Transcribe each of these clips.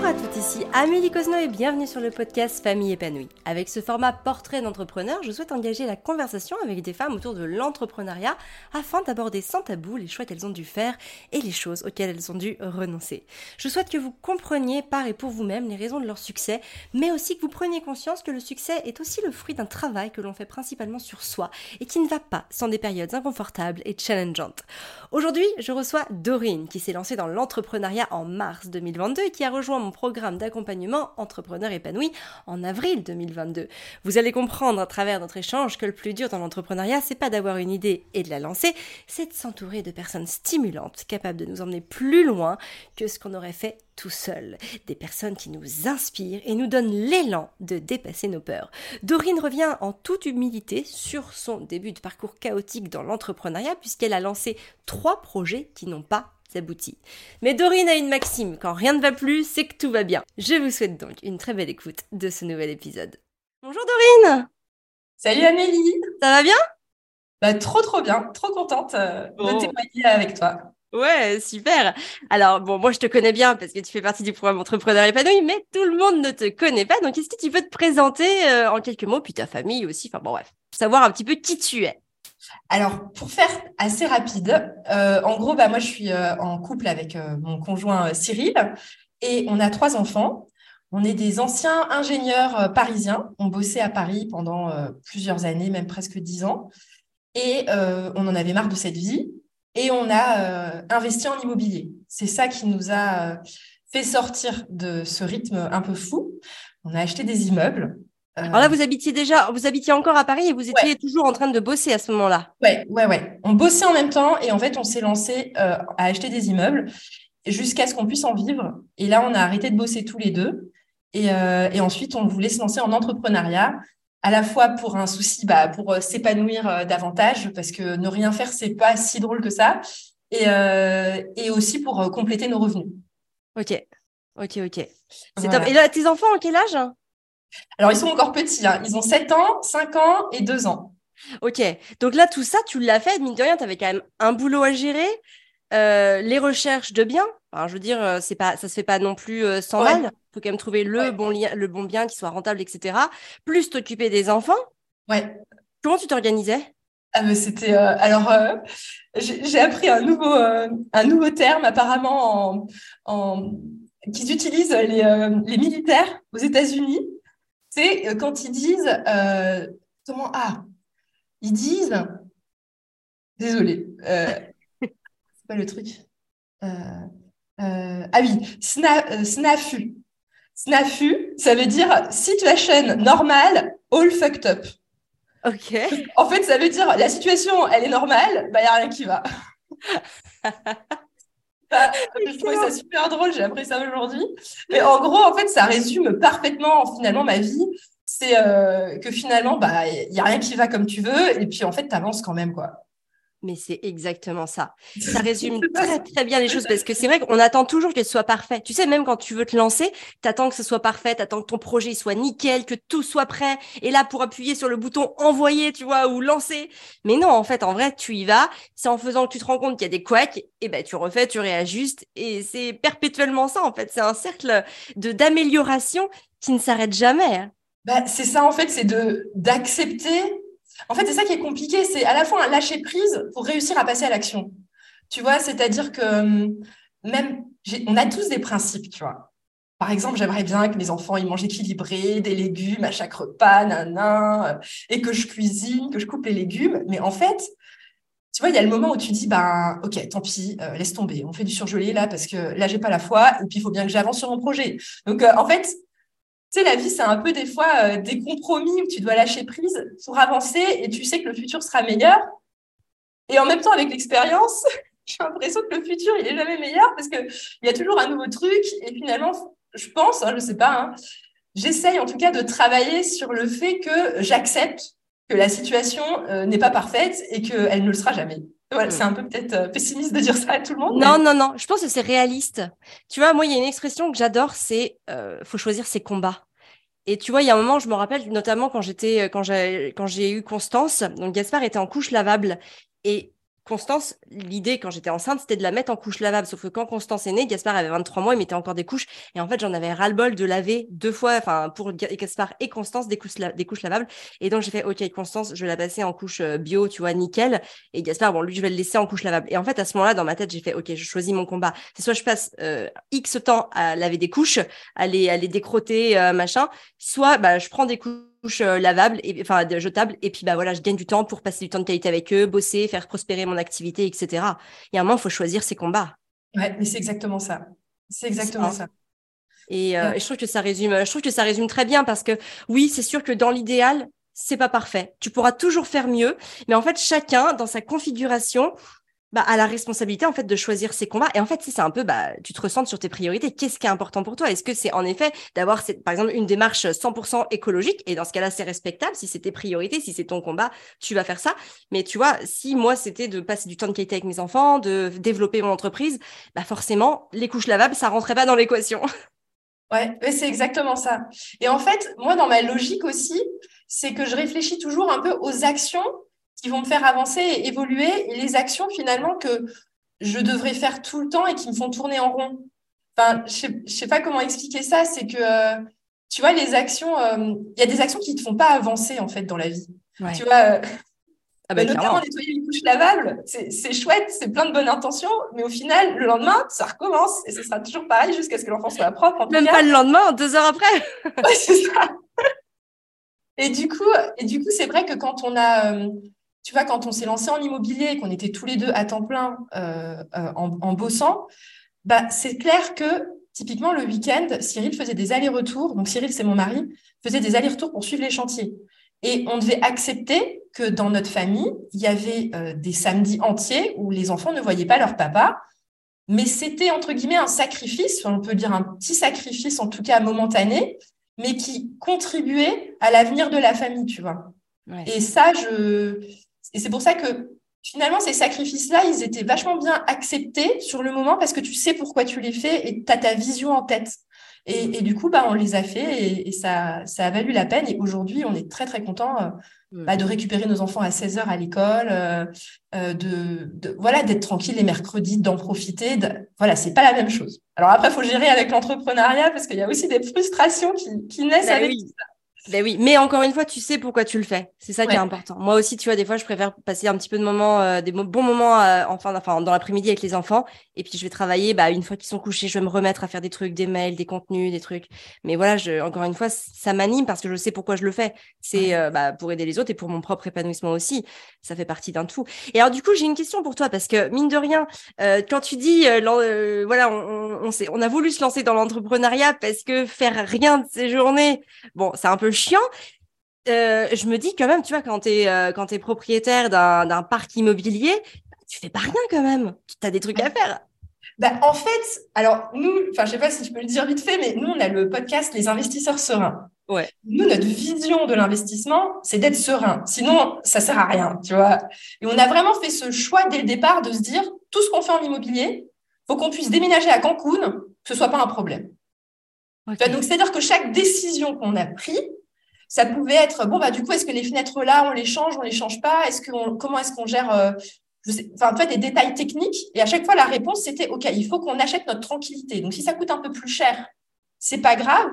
Bonjour à toutes, ici Amélie Cosno et bienvenue sur le podcast Famille épanouie. Avec ce format portrait d'entrepreneur, je souhaite engager la conversation avec des femmes autour de l'entrepreneuriat afin d'aborder sans tabou les choix qu'elles ont dû faire et les choses auxquelles elles ont dû renoncer. Je souhaite que vous compreniez par et pour vous-même les raisons de leur succès, mais aussi que vous preniez conscience que le succès est aussi le fruit d'un travail que l'on fait principalement sur soi et qui ne va pas sans des périodes inconfortables et challengeantes. Aujourd'hui, je reçois Dorine qui s'est lancée dans l'entrepreneuriat en mars 2022 et qui a rejoint programme d'accompagnement Entrepreneur épanoui en avril 2022. Vous allez comprendre à travers notre échange que le plus dur dans l'entrepreneuriat, c'est pas d'avoir une idée et de la lancer, c'est de s'entourer de personnes stimulantes, capables de nous emmener plus loin que ce qu'on aurait fait tout seul. Des personnes qui nous inspirent et nous donnent l'élan de dépasser nos peurs. Dorine revient en toute humilité sur son début de parcours chaotique dans l'entrepreneuriat puisqu'elle a lancé trois projets qui n'ont pas abouti. Mais Dorine a une maxime, quand rien ne va plus, c'est que tout va bien. Je vous souhaite donc une très belle écoute de ce nouvel épisode. Bonjour Dorine Salut Amélie Ça va bien? Bah, Trop trop bien, trop contente euh, de témoigner avec toi. Ouais, super. Alors, bon, moi, je te connais bien parce que tu fais partie du programme Entrepreneur épanoui, mais tout le monde ne te connaît pas. Donc, est-ce que tu peux te présenter euh, en quelques mots, puis ta famille aussi? Enfin, bon, bref, savoir un petit peu qui tu es. Alors, pour faire assez rapide, euh, en gros, bah, moi, je suis euh, en couple avec euh, mon conjoint Cyril et on a trois enfants. On est des anciens ingénieurs parisiens. On bossait à Paris pendant plusieurs années, même presque dix ans. Et on en avait marre de cette vie et on a investi en immobilier. C'est ça qui nous a fait sortir de ce rythme un peu fou. On a acheté des immeubles Alors là, vous habitiez déjà, vous habitiez encore à Paris et vous étiez toujours en train de bosser à ce moment-là. Ouais, ouais, ouais. On bossait en même temps et en fait, on s'est lancé euh, à acheter des immeubles jusqu'à ce qu'on puisse en vivre. Et là, on a arrêté de bosser tous les deux. Et, euh, et ensuite, on voulait se lancer en entrepreneuriat, à la fois pour un souci, bah, pour s'épanouir davantage, parce que ne rien faire, c'est pas si drôle que ça, et, et aussi pour compléter nos revenus. Ok, ok, ok. C'est top. Et là, tes enfants, en quel âge? Alors, ils sont encore petits. Hein. Ils ont 7 ans, 5 ans et 2 ans. Ok. Donc là, tout ça, tu l'as fait. Mine de rien, tu avais quand même un boulot à gérer. Euh, les recherches de biens. Alors, je veux dire, euh, c'est pas, ça se fait pas non plus euh, sans mal. Il faut quand même trouver le, bon lien, le bon bien qui soit rentable, etc. Plus t'occuper des enfants. Ouais. Comment tu t'organisais? Ah, mais c'était alors j'ai appris un nouveau un nouveau terme apparemment en, en qu'ils utilisent les, les militaires aux États-Unis c'est euh, quand ils disent euh, comment ah ils disent désolé euh, c'est pas le truc ah oui snafu. Snafu ça veut dire situation normale all fucked up. Ok. En fait ça veut dire la situation elle est normale bah y a rien qui va je trouvais ça super drôle, j'ai appris ça aujourd'hui. Mais en gros, en fait, ça résume parfaitement finalement ma vie. C'est euh, que finalement, bah, il n'y a rien qui va comme tu veux, et puis en fait, tu avances quand même, quoi. Mais c'est exactement ça. Ça résume très très bien les choses parce que c'est vrai qu'on attend toujours qu'elle soit parfaite. Tu sais, même quand tu veux te lancer, tu attends que ce soit parfait, tu attends que ton projet soit nickel, que tout soit prêt. Et là, pour appuyer sur le bouton envoyer, tu vois, ou lancer. Mais non, en fait, en vrai, tu y vas. C'est en faisant que tu te rends compte qu'il y a des couacs, et ben tu refais, tu réajustes. Et c'est perpétuellement ça, en fait. C'est un cercle de d'amélioration qui ne s'arrête jamais. Hein. Bah, c'est ça, en fait, c'est de d'accepter en fait, c'est ça qui est compliqué, c'est à la fois un lâcher prise pour réussir à passer à l'action. Tu vois, c'est-à-dire que hum, même, on a tous des principes, tu vois. Par exemple, j'aimerais bien que mes enfants ils mangent équilibré, des légumes à chaque repas, nanan, euh, et que je cuisine, que je coupe les légumes. Mais en fait, tu vois, il y a le moment où tu dis, ben, ok, tant pis, euh, laisse tomber, on fait du surgelé là parce que là j'ai pas la foi, et puis il faut bien que j'avance sur mon projet. Donc euh, en fait, tu sais, la vie, c'est un peu des fois euh, des compromis où tu dois lâcher prise pour avancer et tu sais que le futur sera meilleur. Et en même temps, avec l'expérience, j'ai l'impression que le futur, il est jamais meilleur parce qu'il y a toujours un nouveau truc. Et finalement, je pense, hein, je sais pas, hein, j'essaye en tout cas de travailler sur le fait que j'accepte que la situation euh, n'est pas parfaite et qu'elle ne le sera jamais. Voilà, c'est un peu peut-être euh, pessimiste de dire ça à tout le monde. Non, non, non. Je pense que c'est réaliste. Tu vois, moi, il y a une expression que j'adore, c'est euh, faut choisir ses combats. Et tu vois, il y a un moment, je me rappelle notamment quand j'étais, euh, quand j'ai, quand j'ai eu Constance. Donc Gaspard était en couche lavable et Constance, l'idée quand j'étais enceinte, c'était de la mettre en couche lavable. Sauf que quand Constance est née, Gaspard avait 23 mois, il mettait encore des couches. Et en fait, j'en avais ras-le-bol de laver deux fois, enfin, pour Gaspard et Constance, des couches, lavables. Et donc, j'ai fait, OK, Constance, je vais la passer en couche euh, bio, tu vois, nickel. Et Gaspard, bon, lui, je vais le laisser en couche lavable. Et en fait, à ce moment-là, dans ma tête, j'ai fait, OK, je choisis mon combat. C'est soit je passe euh, X temps à laver des couches, à les, à les décroter, euh, machin, soit bah, je prends des couches lavables, et, enfin jetables, et puis bah voilà, je gagne du temps pour passer du temps de qualité avec eux, bosser, faire prospérer mon activité, etc. Il y a un moment, il faut choisir ses combats. Ouais, mais c'est exactement ça. C'est exactement ça. Et, euh, et, je trouve que ça résume, je trouve que ça résume très bien parce que oui, c'est sûr que dans l'idéal, c'est pas parfait. Tu pourras toujours faire mieux, mais en fait, chacun dans sa configuration bah, à la responsabilité en fait de choisir ses combats. Et en fait, c'est un peu, bah, tu te ressens sur tes priorités. Qu'est-ce qui est important pour toi? Est-ce que c'est en effet d'avoir, par exemple, une démarche 100% écologique? Et dans ce cas-là, c'est respectable. Si c'est tes priorités, si c'est ton combat, tu vas faire ça. Mais tu vois, si moi, c'était de passer du temps de qualité avec mes enfants, de développer mon entreprise, bah forcément, les couches lavables, ça rentrait pas dans l'équation. Ouais, c'est exactement ça. Et en fait, moi, dans ma logique aussi, c'est que je réfléchis toujours un peu aux actions qui vont me faire avancer et évoluer, et les actions finalement que je devrais faire tout le temps et qui me font tourner en rond. Enfin, je sais, sais pas comment expliquer ça, c'est que, euh, tu vois, les actions, euh, il y a des actions qui ne te font pas avancer, en fait, dans la vie. Tu vois, euh, ah bah, notamment nettoyer une couche lavable, c'est chouette, c'est plein de bonnes intentions, mais au final, le lendemain, ça recommence et ce sera toujours pareil jusqu'à ce que l'enfant soit propre. Même pas le lendemain, deux heures après. ouais, c'est ça. Et du coup, et du coup, c'est vrai que quand on a, tu vois, quand on s'est lancé en immobilier, qu'on était tous les deux à temps plein euh, euh, en, bossant, bah, c'est clair que typiquement le week-end, Cyril faisait des allers-retours. Donc Cyril, c'est mon mari, faisait des allers-retours pour suivre les chantiers. Et on devait accepter que dans notre famille, il y avait euh, des samedis entiers où les enfants ne voyaient pas leur papa. Mais c'était entre guillemets un sacrifice, on peut dire un petit sacrifice, en tout cas momentané, mais qui contribuait à l'avenir de la famille, tu vois. Et ça, je, et c'est pour ça que finalement, ces sacrifices-là, ils étaient vachement bien acceptés sur le moment parce que tu sais pourquoi tu les fais et tu as ta vision en tête. Et, du coup, bah, on les a fait et, ça, ça a valu la peine. Et aujourd'hui, on est très, très content euh, bah, de récupérer nos enfants à 16 heures à l'école, euh, euh, de, voilà, d'être tranquille les mercredis, d'en profiter. De... Voilà, c'est pas la même chose. Alors après, il faut gérer avec l'entrepreneuriat parce qu'il y a aussi des frustrations qui, naissent bah avec ça. Ben oui, mais encore une fois, tu sais pourquoi tu le fais. C'est ça qui est important. Moi aussi, tu vois, des fois, je préfère passer un petit peu de moments, euh, des bons moments euh, enfin, enfin, dans l'après-midi avec les enfants. Et puis, je vais travailler. Bah, une fois qu'ils sont couchés, je vais me remettre à faire des trucs, des mails, des contenus, des trucs. Mais voilà, je, encore une fois, ça m'anime parce que je sais pourquoi je le fais. C'est euh, bah, pour aider les autres et pour mon propre épanouissement aussi. Ça fait partie d'un tout. Et alors, du coup, j'ai une question pour toi parce que mine de rien, quand tu dis, voilà, on, on, on a voulu se lancer dans l'entrepreneuriat parce que faire rien de ces journées, bon, c'est un peu chiant. Euh, je me dis quand même, tu vois, quand tu es, euh, es propriétaire d'un parc immobilier, tu fais pas rien quand même. Tu as des trucs à faire. Bah, en fait, alors nous, enfin, je sais pas si je peux le dire vite fait, mais nous, on a le podcast Les investisseurs sereins. Ouais. Nous, notre vision de l'investissement, c'est d'être serein. Sinon, ça sert à rien, tu vois. Et on a vraiment fait ce choix dès le départ de se dire, tout ce qu'on fait en immobilier, faut qu'on puisse déménager à Cancun, que ce soit pas un problème. donc, c'est-à-dire que chaque décision qu'on a prise, ça pouvait être bon bah du coup est-ce que les fenêtres là on les change, on les change pas? Est-ce que comment est-ce qu'on gère euh, je sais, enfin des détails techniques et à chaque fois la réponse c'était ok il faut qu'on achète notre tranquillité. Donc si ça coûte un peu plus cher, c'est pas grave,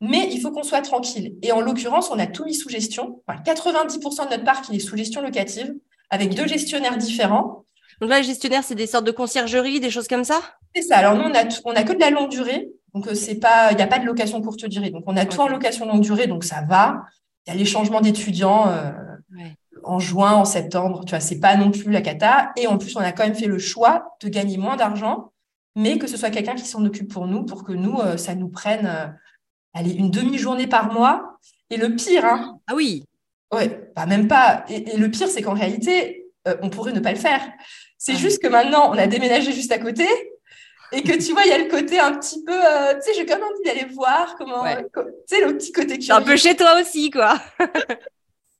mais il faut qu'on soit tranquille. Et en l'occurrence on a tout mis sous gestion. 90% de notre parc il est sous gestion locative avec deux gestionnaires différents. Donc là, les gestionnaires, c'est des sortes de conciergerie, des choses comme ça? C'est ça. Alors nous, on a, on a que de la longue durée. Donc, euh, c'est pas, il n'y a pas de location courte durée. Donc, on a tout en location longue durée, donc ça va. Il y a les changements d'étudiants euh, en juin, en septembre. Tu vois, c'est pas non plus la cata. Et en plus, on a quand même fait le choix de gagner moins d'argent, mais que ce soit quelqu'un qui s'en occupe pour nous, pour que nous, euh, ça nous prenne, allez, une demi-journée par mois. Et le pire, hein. Ah oui. Ouais, pas même pas. Et, le pire, c'est qu'en réalité, on pourrait ne pas le faire. C'est juste que maintenant, on a déménagé juste à côté et que tu vois, il y a le côté un petit peu, euh, tu sais, j'ai quand même envie d'aller voir comment, tu sais, le petit côté curieux. Un peu chez toi aussi, quoi.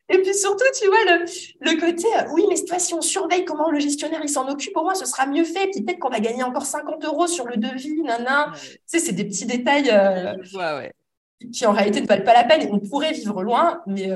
et puis surtout, tu vois, le, le côté, euh, oui, mais toi, si on surveille comment le gestionnaire il s'en occupe, au moins, ce sera mieux fait. Puis peut-être qu'on va gagner encore 50 euros sur le devis, nana. Tu sais, c'est des petits détails. Euh, ouais, ouais. qui en réalité ne valent pas la peine. Et on pourrait vivre loin, mais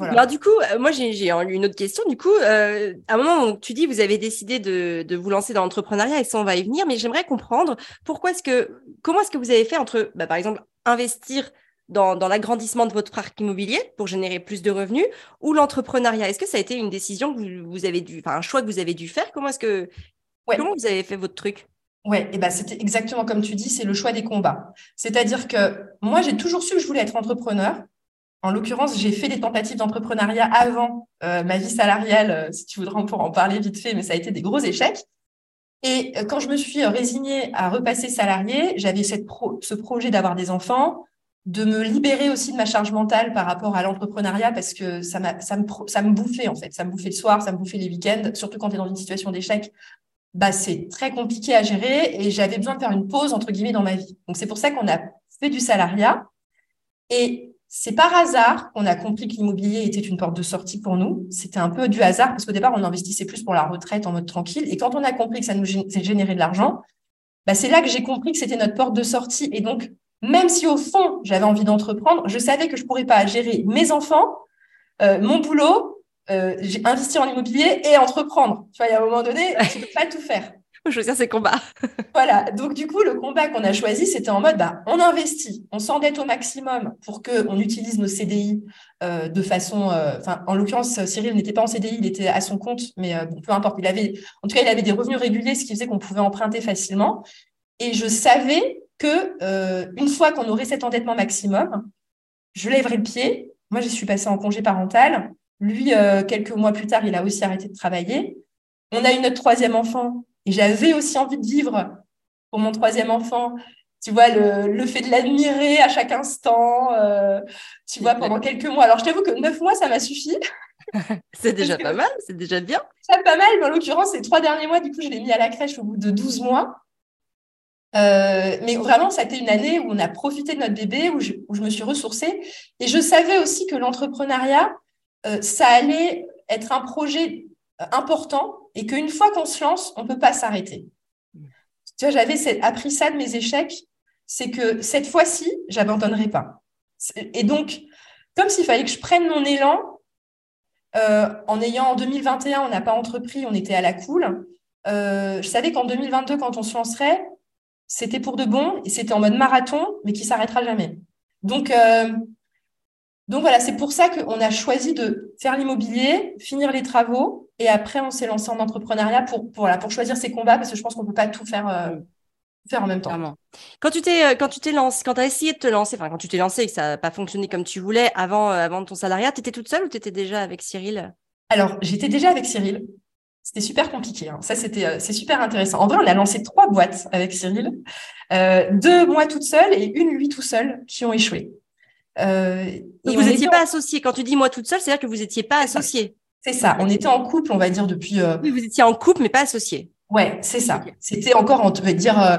alors du coup, euh, moi j'ai une autre question. Du coup, euh, à un moment où tu dis vous avez décidé de, vous lancer dans l'entrepreneuriat et ça on va y venir, mais j'aimerais comprendre pourquoi est-ce que comment est-ce que vous avez fait entre, bah, par exemple, investir dans, l'agrandissement de votre parc immobilier pour générer plus de revenus ou l'entrepreneuriat? Est-ce que ça a été une décision que vous, avez dû, enfin un choix que vous avez dû faire? Comment est-ce que comment vous avez fait votre truc? Ouais, et ben c'était exactement comme tu dis, c'est le choix des combats. C'est-à-dire que moi j'ai toujours su que je voulais être entrepreneur. En l'occurrence, j'ai fait des tentatives d'entrepreneuriat avant euh, ma vie salariale, euh, si tu voudrais, on pourra en parler vite fait, mais ça a été des gros échecs. Et euh, quand je me suis résignée à repasser salarié, j'avais ce projet d'avoir des enfants, de me libérer aussi de ma charge mentale par rapport à l'entrepreneuriat parce que ça, ça, me, ça me bouffait en fait. Ça me bouffait le soir, ça me bouffait les week-ends, surtout quand tu es dans une situation d'échec. Bah, c'est très compliqué à gérer et j'avais besoin de faire une pause entre guillemets dans ma vie. Donc c'est pour ça qu'on a fait du salariat. Et c'est par hasard qu'on a compris que l'immobilier était une porte de sortie pour nous. C'était un peu du hasard parce qu'au départ, on investissait plus pour la retraite en mode tranquille. Et quand on a compris que ça nous générait de l'argent, bah, c'est là que j'ai compris que c'était notre porte de sortie. Et donc, même si au fond, j'avais envie d'entreprendre, je savais que je pourrais pas gérer mes enfants, euh, mon boulot, euh, investir en immobilier et entreprendre. Tu vois, il y a un moment donné, tu peux pas tout faire faut choisir ses combats. voilà. Donc, du coup, le combat qu'on a choisi, c'était en mode, bah, on investit, on s'endette au maximum pour qu'on utilise nos CDI euh, de façon, euh, enfin, en l'occurrence, Cyril n'était pas en CDI, il était à son compte, mais euh, peu importe. Il avait, en tout cas, il avait des revenus réguliers, ce qui faisait qu'on pouvait emprunter facilement. Et je savais que une fois qu'on aurait cet endettement maximum, je lèverais le pied. Moi, je suis passée en congé parental. Lui, quelques mois plus tard, il a aussi arrêté de travailler. On a eu notre troisième enfant et j'avais aussi envie de vivre pour mon troisième enfant. Tu vois, le, le fait de l'admirer à chaque instant, euh, tu vois, pendant quelques mois. Alors, je t'avoue que neuf mois, ça m'a suffi. c'est déjà pas mal, c'est déjà bien. C'est pas mal, mais en l'occurrence, ces trois derniers mois, du coup, je l'ai mis à la crèche au bout de 12 mois. Euh, mais vraiment, ça a été une année où on a profité de notre bébé, où je, où je me suis ressourcée. Et je savais aussi que l'entrepreneuriat, euh, ça allait être un projet important et qu'une fois qu'on se lance, on ne peut pas s'arrêter. Tu vois, j'avais appris ça de mes échecs, c'est que cette fois-ci, j'abandonnerai pas. Et donc, comme s'il fallait que je prenne mon élan, euh, en ayant en 2021, on n'a pas entrepris, on était à la cool. Euh, je savais qu'en 2022, quand on se lancerait, c'était pour de bon et c'était en mode marathon, mais qui s'arrêtera jamais. Donc, euh, donc voilà, c'est pour ça qu'on a choisi de faire l'immobilier, finir les travaux, et après on s'est lancé en entrepreneuriat pour, pour, pour choisir ses combats, parce que je pense qu'on ne peut pas tout faire, euh, faire en même temps. Quand tu t'es euh, quand tu t'es lancé, quand tu as essayé de te lancer, enfin quand tu t'es lancé et que ça n'a pas fonctionné comme tu voulais avant, euh, avant ton salariat, tu étais toute seule ou tu étais déjà avec Cyril? Alors, j'étais déjà avec Cyril. C'était super compliqué. Hein. Ça, c'était, c'est super intéressant. En vrai, on a lancé trois boîtes avec Cyril. deux, moi toute seule et une, lui tout seul, qui ont échoué. Euh, vous n'étiez pas associé. Quand tu dis moi toute seule, c'est-à-dire que vous n'étiez pas associé. C'est ça. On était en couple, on va dire, depuis. Euh, oui, vous étiez en couple, mais pas associé. Ouais, c'est ça. C'était encore, on va dire, euh,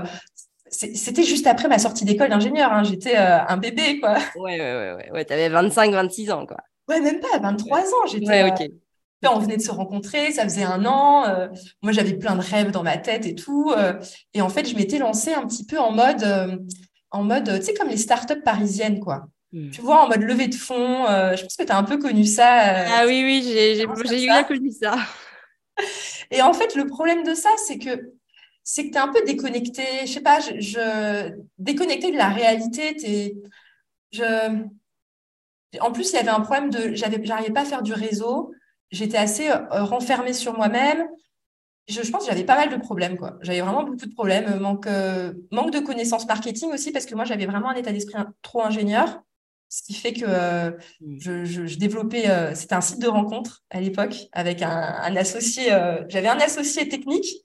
c'était juste après ma sortie d'école d'ingénieur. Hein. J'étais un bébé, quoi. Ouais, ouais, ouais. ouais. Tu avais 25, 26 ans, quoi. Ouais, même pas, 23 ans. J'étais. Ouais, ok. on venait de se rencontrer, ça faisait un an. moi, j'avais plein de rêves dans ma tête et tout. et en fait, je m'étais lancée un petit peu en mode, en mode, tu sais, comme les startups parisiennes, quoi. Hmm. Tu vois, en mode levée de fonds. Euh, je pense que tu as un peu connu ça. Euh, ah oui, oui, j'ai bien connu ça. Et en fait, le problème de ça, c'est que c'est que tu es un peu déconnecté. Je sais pas, je, déconnecté de la réalité. Es, je... En plus, il y avait un problème de. J'arrivais pas à faire du réseau. J'étais assez euh, renfermée sur moi-même. Je, je, pense que j'avais pas mal de problèmes. quoi. J'avais vraiment beaucoup de problèmes. Manque, manque de connaissances marketing aussi, parce que moi, j'avais vraiment un état d'esprit trop ingénieur. Ce qui fait que euh, mm. je, développais, euh, c'était un site de rencontre à l'époque avec un, associé, euh, j'avais un associé technique,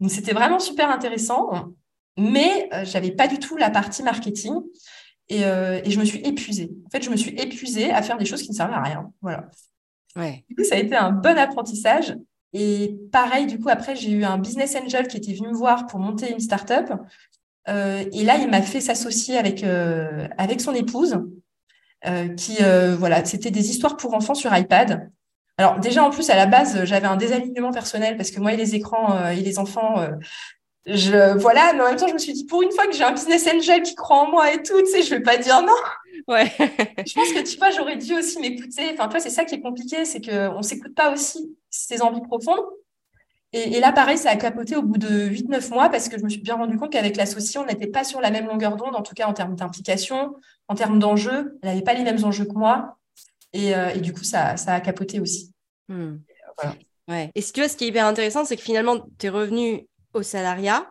donc c'était vraiment super intéressant, mais j'avais pas du tout la partie marketing et, je me suis épuisée. En fait, je me suis épuisée à faire des choses qui ne servaient à rien. Voilà. Ouais. Du coup, ça a été un bon apprentissage. Et pareil, du coup, après, j'ai eu un business angel qui était venu me voir pour monter une startup. et là, il m'a fait s'associer avec, avec son épouse. Euh, qui, euh, voilà, c'était des histoires pour enfants sur iPad. Alors déjà, en plus, à la base, j'avais un désalignement personnel parce que moi et les écrans euh, et les enfants, je, voilà, mais en même temps, je me suis dit, pour une fois que j'ai un business angel qui croit en moi et tout, tu sais, je vais pas dire non. Ouais. je pense que tu vois, j'aurais dû aussi m'écouter. Enfin, tu vois, c'est ça qui est compliqué, c'est qu'on s'écoute pas aussi ses envies profondes. Et, là, pareil, ça a capoté au bout de 8-9 mois parce que je me suis bien rendu compte qu'avec l'associé, on n'était pas sur la même longueur d'onde, en tout cas en termes d'implication, en termes d'enjeux. Elle n'avait pas les mêmes enjeux que moi. Et, euh, du coup, ça, ça, a capoté aussi. Hmm. Ouais. Et ce, tu vois, ce qui est hyper intéressant, c'est que finalement, tu es revenu au salariat.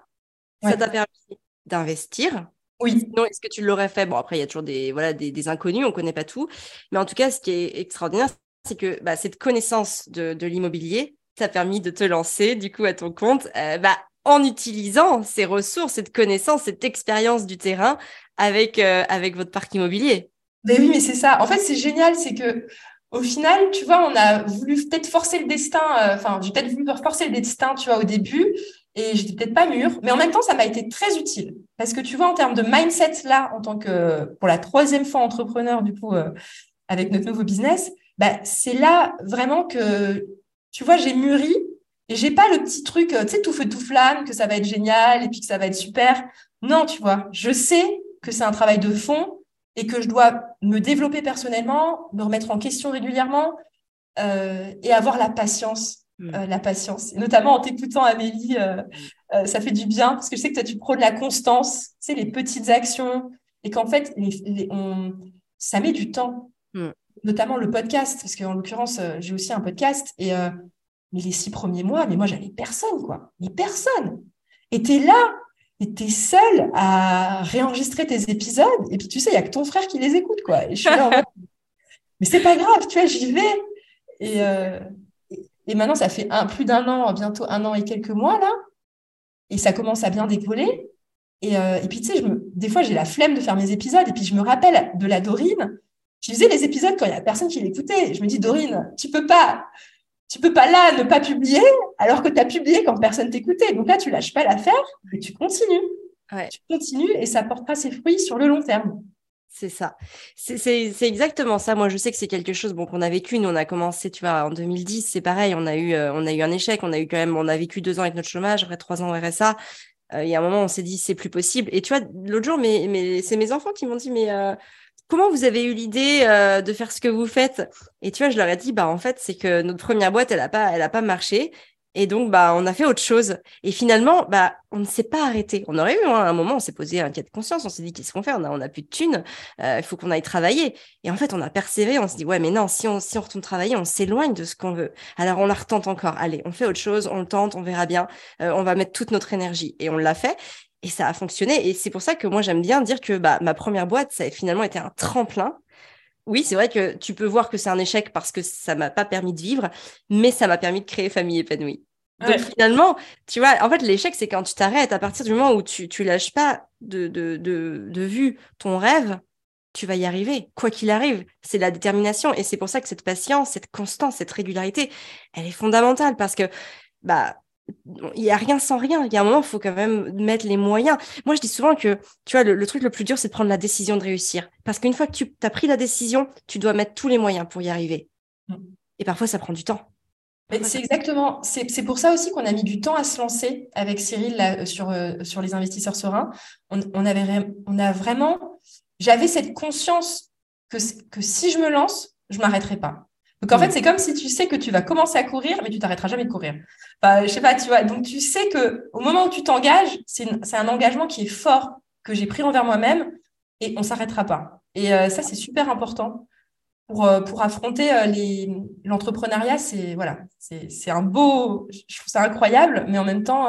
Ça t'a permis d'investir. Oui. Sinon, est-ce que tu l'aurais fait? Bon, après, il y a toujours des, voilà, des, inconnus, on ne connaît pas tout. Mais en tout cas, ce qui est extraordinaire, c'est que bah, cette connaissance de, de l'immobilier t'a permis de te lancer, du coup, à ton compte, euh, bah, en utilisant ces ressources, cette connaissance, cette expérience du terrain avec, euh, avec votre parc immobilier. Mais oui, mais c'est ça. En fait, c'est génial, c'est que au final, tu vois, on a voulu peut-être forcer le destin. Euh, enfin, j'ai peut-être voulu forcer le destin, tu vois, au début, et j'étais peut-être pas mûre, mais en même temps, ça m'a été très utile parce que tu vois, en termes de mindset là, en tant que pour la troisième fois entrepreneur du coup avec notre nouveau business, bah, c'est là vraiment que tu vois, j'ai mûri et j'ai pas le petit truc, euh, tu sais, tout feu tout flamme, que ça va être génial et puis que ça va être super. Non, tu vois, je sais que c'est un travail de fond et que je dois me développer personnellement, me remettre en question régulièrement euh, et avoir la patience. Hmm. Euh, la patience, et notamment en t'écoutant Amélie, euh, ça fait du bien parce que je sais que toi tu prônes la constance, tu sais, les petites actions et qu'en fait les, on, ça met du temps, hmm. Notamment le podcast parce qu'en l'occurrence j'ai aussi un podcast et mais les six premiers mois, mais moi j'avais personne quoi, mais personne. Et t'es là et tu es seule à réenregistrer tes épisodes, et puis tu sais, il n'y a que ton frère qui les écoute, quoi. Et je suis là mais c'est pas grave, tu vois, j'y vais. Et, euh, et maintenant, ça fait un, plus d'un an, bientôt un an et quelques mois, là, et ça commence à bien décoller. Et, euh, et puis, tu sais, je me, des fois, j'ai la flemme de faire mes épisodes, et puis je me rappelle de la Dorine. Je faisais les épisodes quand il n'y a personne qui l'écoutait. Je me dis, Dorine, tu peux pas, tu peux pas là ne pas publier alors que tu as publié quand personne t'écoutait. Donc là, tu lâches pas l'affaire et tu continues. Tu continues et ça portera ses fruits sur le long terme. C'est ça. C'est exactement ça. Moi, je sais que c'est quelque chose bon, qu'on a vécu. Nous, on a commencé, tu vois, en 2010, c'est pareil. On a, eu, euh, on a eu un échec. On a eu quand même, on a vécu deux ans avec notre chômage, après trois ans au RSA. Euh, il y a un moment, on s'est dit, c'est plus possible. Et tu vois, l'autre jour, mais, mais, c'est mes enfants qui m'ont dit, mais euh, comment vous avez eu l'idée euh, de faire ce que vous faites? Et tu vois, je leur ai dit, bah en fait, c'est que notre première boîte, elle a pas, elle a pas marché. Et donc, bah, on a fait autre chose. Et finalement, bah, on ne s'est pas arrêté. On aurait eu hein, un moment, on s'est posé un cas de conscience. On s'est dit, qu'est-ce qu'on fait? On a, on a plus de thunes. Euh, il faut qu'on aille travailler. Et en fait, on a persévéré. On s'est dit, ouais, mais non, si on, si on retourne travailler, on s'éloigne de ce qu'on veut. Alors, on la retente encore. Allez, on fait autre chose. On le tente. On verra bien. Euh, on va mettre toute notre énergie. Et on l'a fait. Et ça a fonctionné. Et c'est pour ça que moi, j'aime bien dire que bah, ma première boîte, ça a finalement été un tremplin. Oui, c'est vrai que tu peux voir que c'est un échec parce que ça m'a pas permis de vivre, mais ça m'a permis de créer famille épanouie. Donc finalement, tu vois, en fait, l'échec, c'est quand tu t'arrêtes, à partir du moment où tu, tu lâches pas de, de, de, de vue ton rêve, tu vas y arriver, quoi qu'il arrive. C'est la détermination. Et c'est pour ça que cette patience, cette constance, cette régularité, elle est fondamentale parce que, bah, il n'y a rien sans rien. Il y a un moment, il faut quand même mettre les moyens. Moi, je dis souvent que, tu vois, le, truc le plus dur, c'est de prendre la décision de réussir. Parce qu'une fois que tu as pris la décision, tu dois mettre tous les moyens pour y arriver. Mm. Et parfois, ça prend du temps. C'est exactement, c'est pour ça aussi qu'on a mis du temps à se lancer avec Cyril là, sur, euh, sur les investisseurs sereins. On, avait, on a vraiment, j'avais cette conscience que, que si je me lance, je m'arrêterai pas. Donc en fait, mm. c'est comme si tu sais que tu vas commencer à courir, mais tu t'arrêteras jamais de courir. Enfin, je sais pas, tu vois. Donc tu sais que au moment où tu t'engages, c'est un engagement qui est fort que j'ai pris envers moi-même et on s'arrêtera pas. Et euh, ça, c'est super important pour, euh, pour affronter euh, l'entrepreneuriat. C'est voilà, c'est un beau, je trouve ça incroyable, mais en même temps.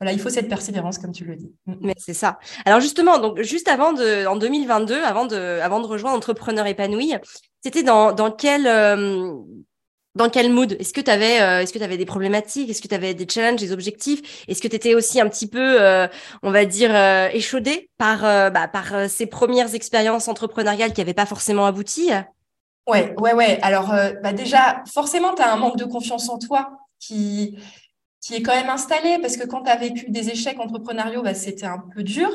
voilà, il faut cette persévérance, comme tu le dis. Mm. Mais c'est ça. Alors justement, donc juste avant de, en 2022, avant de, avant de rejoindre Entrepreneur épanoui, c'était dans, quel euh, dans quel mood? Est-ce que tu avais euh, est-ce que tu avais des problématiques? Est-ce que tu avais des challenges, des objectifs? Est-ce que tu étais aussi un petit peu euh, on va dire échaudé par bah, par ces premières expériences entrepreneuriales qui n'avaient pas forcément abouti? Ouais, ouais, ouais. Alors bah déjà forcément tu as un manque de confiance en toi qui qui est quand même installé parce que quand tu as vécu des échecs entrepreneuriaux, bah, c'était un peu dur.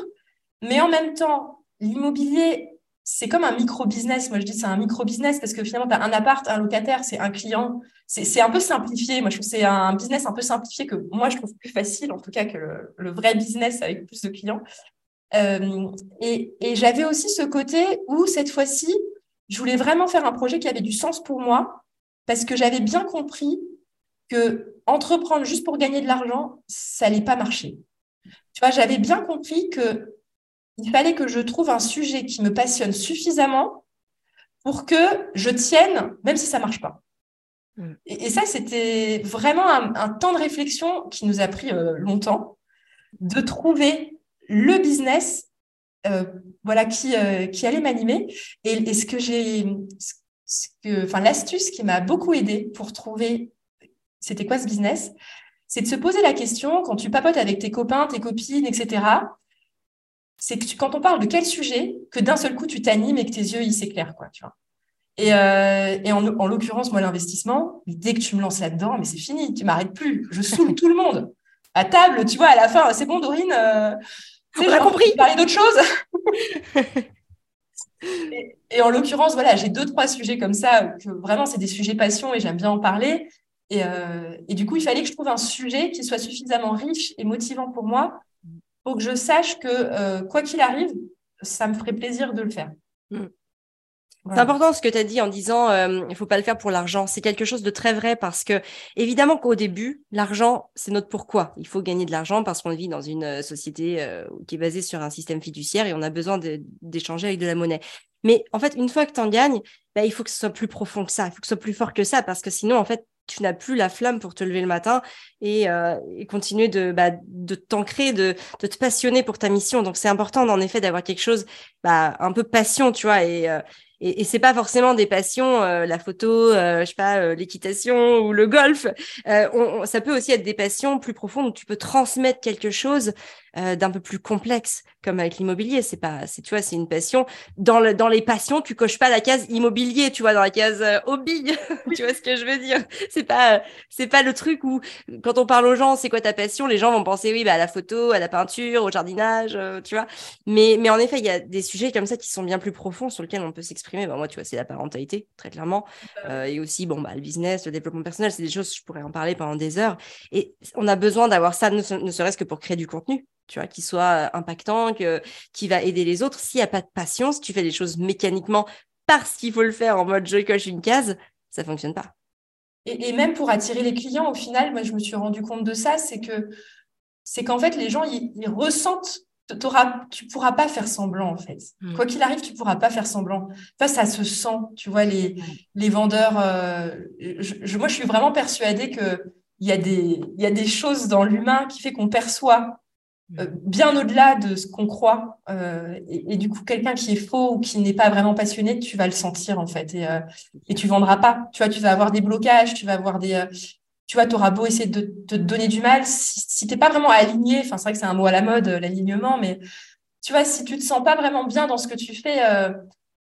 Mais en même temps, l'immobilier, c'est comme un micro-business. Moi, je dis c'est un micro-business parce que finalement, tu as un appart, un locataire, c'est un client. C'est un peu simplifié. Moi, je trouve c'est un business un peu simplifié que moi, je trouve plus facile, en tout cas, que le, vrai business avec plus de clients. Euh, et, et j'avais aussi ce côté où, cette fois-ci, je voulais vraiment faire un projet qui avait du sens pour moi parce que j'avais bien compris que entreprendre juste pour gagner de l'argent, ça n'allait pas marcher. Tu vois, j'avais bien compris que il fallait que je trouve un sujet qui me passionne suffisamment pour que je tienne, même si ça ne marche pas. Mm. Et, ça, c'était vraiment un, temps de réflexion qui nous a pris euh, longtemps, de trouver le business euh, voilà, qui, euh, qui allait m'animer. Et, ce que j'ai, enfin, l'astuce qui m'a beaucoup aidé pour trouver c'était quoi ce business, c'est de se poser la question quand tu papotes avec tes copains, tes copines, etc c'est que quand on parle de quel sujet, que d'un seul coup, tu t'animes et que tes yeux, ils s'éclairent, quoi, tu vois. Et, euh, et en, en l'occurrence, moi, l'investissement, dès que tu me lances là-dedans, mais c'est fini, tu m'arrêtes plus. Je saoule tout le monde. À table, tu vois, à la fin, c'est bon, Dorine, euh, on a compris. Parler d'autre chose. et, et, en l'occurrence, voilà, j'ai deux, trois sujets comme ça, que vraiment, c'est des sujets passion et j'aime bien en parler. Et, euh, et du coup, il fallait que je trouve un sujet qui soit suffisamment riche et motivant pour moi que je sache que euh, quoi qu'il arrive, ça me ferait plaisir de le faire. Mm. C'est important ce que tu as dit en disant euh, il faut pas le faire pour l'argent. C'est quelque chose de très vrai parce que évidemment qu'au début, l'argent, c'est notre pourquoi. Il faut gagner de l'argent parce qu'on vit dans une euh, société euh, qui est basée sur un système fiduciaire et on a besoin d'échanger avec de la monnaie. Mais en fait, une fois que tu en gagnes, bah, il faut que ce soit plus profond que ça, il faut que ce soit plus fort que ça parce que sinon, en fait, tu n'as plus la flamme pour te lever le matin et, euh, continuer de, bah, de t'ancrer, de, de, te passionner pour ta mission. Donc, c'est important, en effet, d'avoir quelque chose, bah, un peu passion, tu vois, et, euh, et, et pas forcément des passions, euh, la photo, euh, je sais pas, l'équitation ou le golf. Ça peut aussi être des passions plus profondes où tu peux transmettre quelque chose d'un peu plus complexe, comme avec l'immobilier. C'est pas, c'est tu vois, c'est une passion. Dans le, dans les passions, tu coches pas la case immobilier, tu vois, dans la case hobby. tu vois ce que je veux dire? C'est pas, c'est pas le truc où quand on parle aux gens, c'est quoi ta passion? Les gens vont penser oui, bah à la photo, à la peinture, au jardinage, tu vois. Mais mais en effet, il y a des sujets comme ça qui sont bien plus profonds sur lesquels on peut s'exprimer bah, moi, tu vois, c'est la parentalité, très clairement. Euh, et aussi, bon, bah, le business, le développement personnel, c'est des choses, je pourrais en parler pendant des heures. Et on a besoin d'avoir ça, ne, serait-ce que pour créer du contenu, tu vois, qui soit euh, impactant, que, qui va aider les autres. S'il n'y a pas de si tu fais des choses mécaniquement parce qu'il faut le faire en mode je coche une case, ça fonctionne pas. Et, même pour attirer les clients, au final, moi, je me suis rendu compte de ça, c'est que c'est qu'en fait, les gens, ils ressentent tu pourras pas faire semblant en fait. Hmm. Quoi qu'il arrive, tu pourras pas faire semblant. Enfin, ça se sent, tu vois, les, les vendeurs. Euh, je, moi, je suis vraiment persuadée que il y a des, y a des choses dans l'humain qui fait qu'on perçoit. Bien au-delà de ce qu'on croit. Euh, et, du coup, quelqu'un qui est faux ou qui n'est pas vraiment passionné, tu vas le sentir en fait. Et, et tu vendras pas. Tu vois, tu vas avoir des blocages, tu vas avoir des, tu vois, tu beau essayer de, te donner du mal, si, tu n'es pas vraiment aligné, enfin, c'est vrai que c'est un mot à la mode, euh, l'alignement, mais tu vois, si tu te sens pas vraiment bien dans ce que tu fais, euh,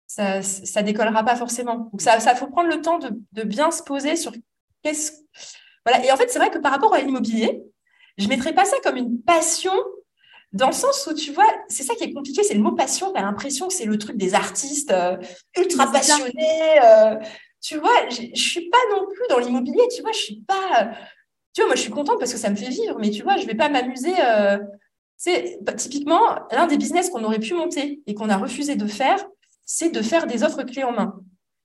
ça, ça décollera pas forcément. Donc, ça, ça faut prendre le temps de, bien se poser sur qu'est-ce. Voilà. Et en fait, c'est vrai que par rapport à l'immobilier, je ne mettrais pas ça comme une passion dans le sens où, tu vois, c'est ça qui est compliqué, c'est le mot passion. Tu as l'impression que c'est le truc des artistes euh, ultra passionnés tu vois, je, ne suis pas non plus dans l'immobilier, tu vois, je suis pas. Tu vois, moi, je suis contente parce que ça me fait vivre, mais tu vois, je vais pas m'amuser. Euh, c'est bah, typiquement l'un des business qu'on aurait pu monter et qu'on a refusé de faire, c'est de faire des offres clés en main.